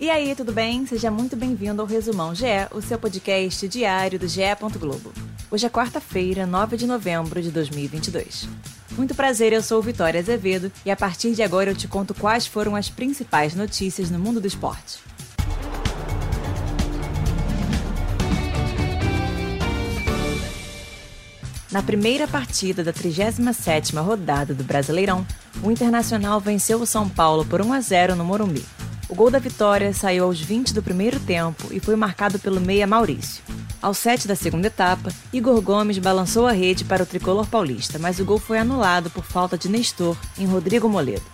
E aí, tudo bem? Seja muito bem-vindo ao Resumão GE, o seu podcast diário do GE. Globo. Hoje é quarta-feira, 9 de novembro de 2022. Muito prazer, eu sou Vitória Azevedo e a partir de agora eu te conto quais foram as principais notícias no mundo do esporte. Na primeira partida da 37ª rodada do Brasileirão, o Internacional venceu o São Paulo por 1 a 0 no Morumbi. O gol da vitória saiu aos 20 do primeiro tempo e foi marcado pelo meia Maurício. Aos 7 da segunda etapa, Igor Gomes balançou a rede para o tricolor paulista, mas o gol foi anulado por falta de Nestor em Rodrigo Moledo.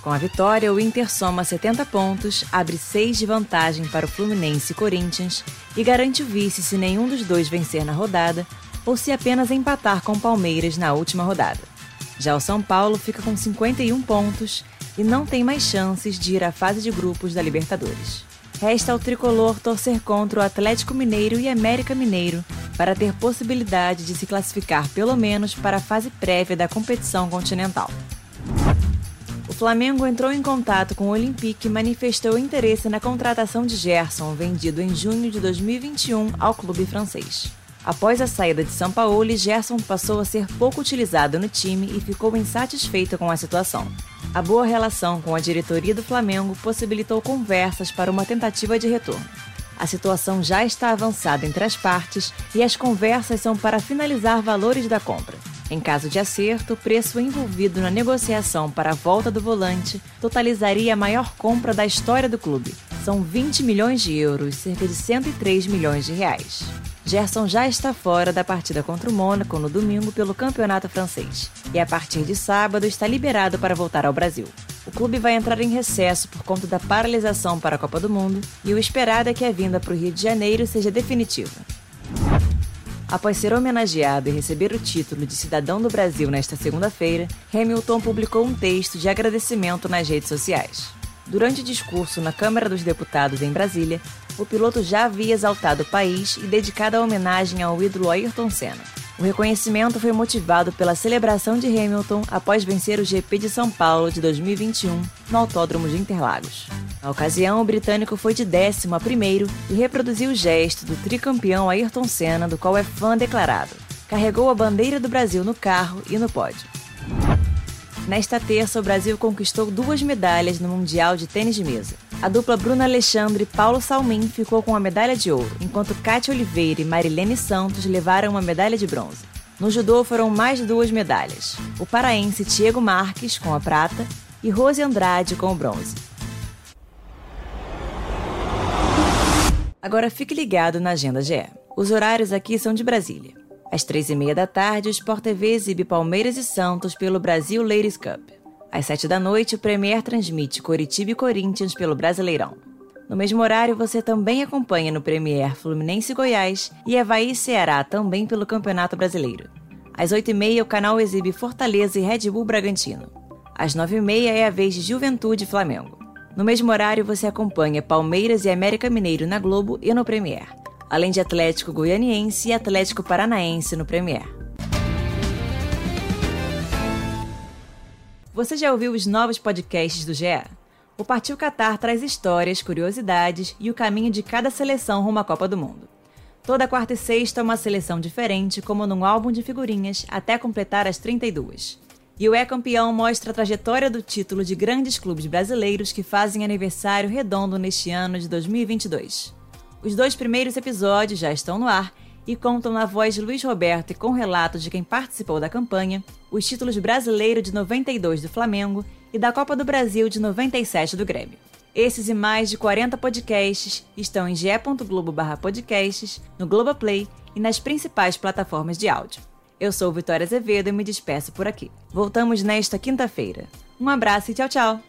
Com a vitória, o Inter soma 70 pontos, abre 6 de vantagem para o Fluminense e Corinthians e garante o vice se nenhum dos dois vencer na rodada ou se apenas empatar com o Palmeiras na última rodada. Já o São Paulo fica com 51 pontos e não tem mais chances de ir à fase de grupos da Libertadores. Resta ao tricolor torcer contra o Atlético Mineiro e América Mineiro para ter possibilidade de se classificar pelo menos para a fase prévia da competição continental. O Flamengo entrou em contato com o Olympique e manifestou interesse na contratação de Gerson, vendido em junho de 2021 ao clube francês. Após a saída de São Paulo, Gerson passou a ser pouco utilizado no time e ficou insatisfeito com a situação. A boa relação com a diretoria do Flamengo possibilitou conversas para uma tentativa de retorno. A situação já está avançada entre as partes e as conversas são para finalizar valores da compra. Em caso de acerto, o preço envolvido na negociação para a volta do volante totalizaria a maior compra da história do clube. São 20 milhões de euros, cerca de 103 milhões de reais. Gerson já está fora da partida contra o Mônaco no domingo pelo Campeonato Francês e a partir de sábado está liberado para voltar ao Brasil. O clube vai entrar em recesso por conta da paralisação para a Copa do Mundo e o esperado é que a vinda para o Rio de Janeiro seja definitiva. Após ser homenageado e receber o título de cidadão do Brasil nesta segunda-feira, Hamilton publicou um texto de agradecimento nas redes sociais. Durante o discurso na Câmara dos Deputados em Brasília, o piloto já havia exaltado o país e dedicado a homenagem ao ídolo Ayrton Senna. O reconhecimento foi motivado pela celebração de Hamilton após vencer o GP de São Paulo de 2021 no Autódromo de Interlagos. Na ocasião, o britânico foi de décimo a primeiro e reproduziu o gesto do tricampeão Ayrton Senna, do qual é fã declarado. Carregou a bandeira do Brasil no carro e no pódio. Nesta terça, o Brasil conquistou duas medalhas no Mundial de Tênis de Mesa. A dupla Bruna Alexandre e Paulo Salmin ficou com a medalha de ouro, enquanto Kátia Oliveira e Marilene Santos levaram uma medalha de bronze. No judô foram mais duas medalhas. O paraense Diego Marques com a prata e Rose Andrade com o bronze. Agora fique ligado na Agenda GE. Os horários aqui são de Brasília. Às três e meia da tarde, o Sport TV exibe Palmeiras e Santos pelo Brasil Ladies Cup. Às sete da noite, o Premier transmite Coritiba e Corinthians pelo Brasileirão. No mesmo horário, você também acompanha no Premier Fluminense e Goiás e Havaí e Ceará também pelo Campeonato Brasileiro. Às oito e meia, o canal exibe Fortaleza e Red Bull Bragantino. Às nove e meia é a vez de Juventude e Flamengo. No mesmo horário, você acompanha Palmeiras e América Mineiro na Globo e no Premier além de Atlético Goianiense e Atlético Paranaense no Premier. Você já ouviu os novos podcasts do GE? O Partiu Qatar traz histórias, curiosidades e o caminho de cada seleção rumo à Copa do Mundo. Toda quarta e sexta uma seleção diferente, como num álbum de figurinhas, até completar as 32. E o É Campeão mostra a trajetória do título de grandes clubes brasileiros que fazem aniversário redondo neste ano de 2022. Os dois primeiros episódios já estão no ar e contam na voz de Luiz Roberto e com relatos de quem participou da campanha, os títulos brasileiro de 92 do Flamengo e da Copa do Brasil de 97 do Grêmio. Esses e mais de 40 podcasts estão em ge.globo/podcasts, no Globoplay e nas principais plataformas de áudio. Eu sou Vitória Azevedo e me despeço por aqui. Voltamos nesta quinta-feira. Um abraço e tchau, tchau!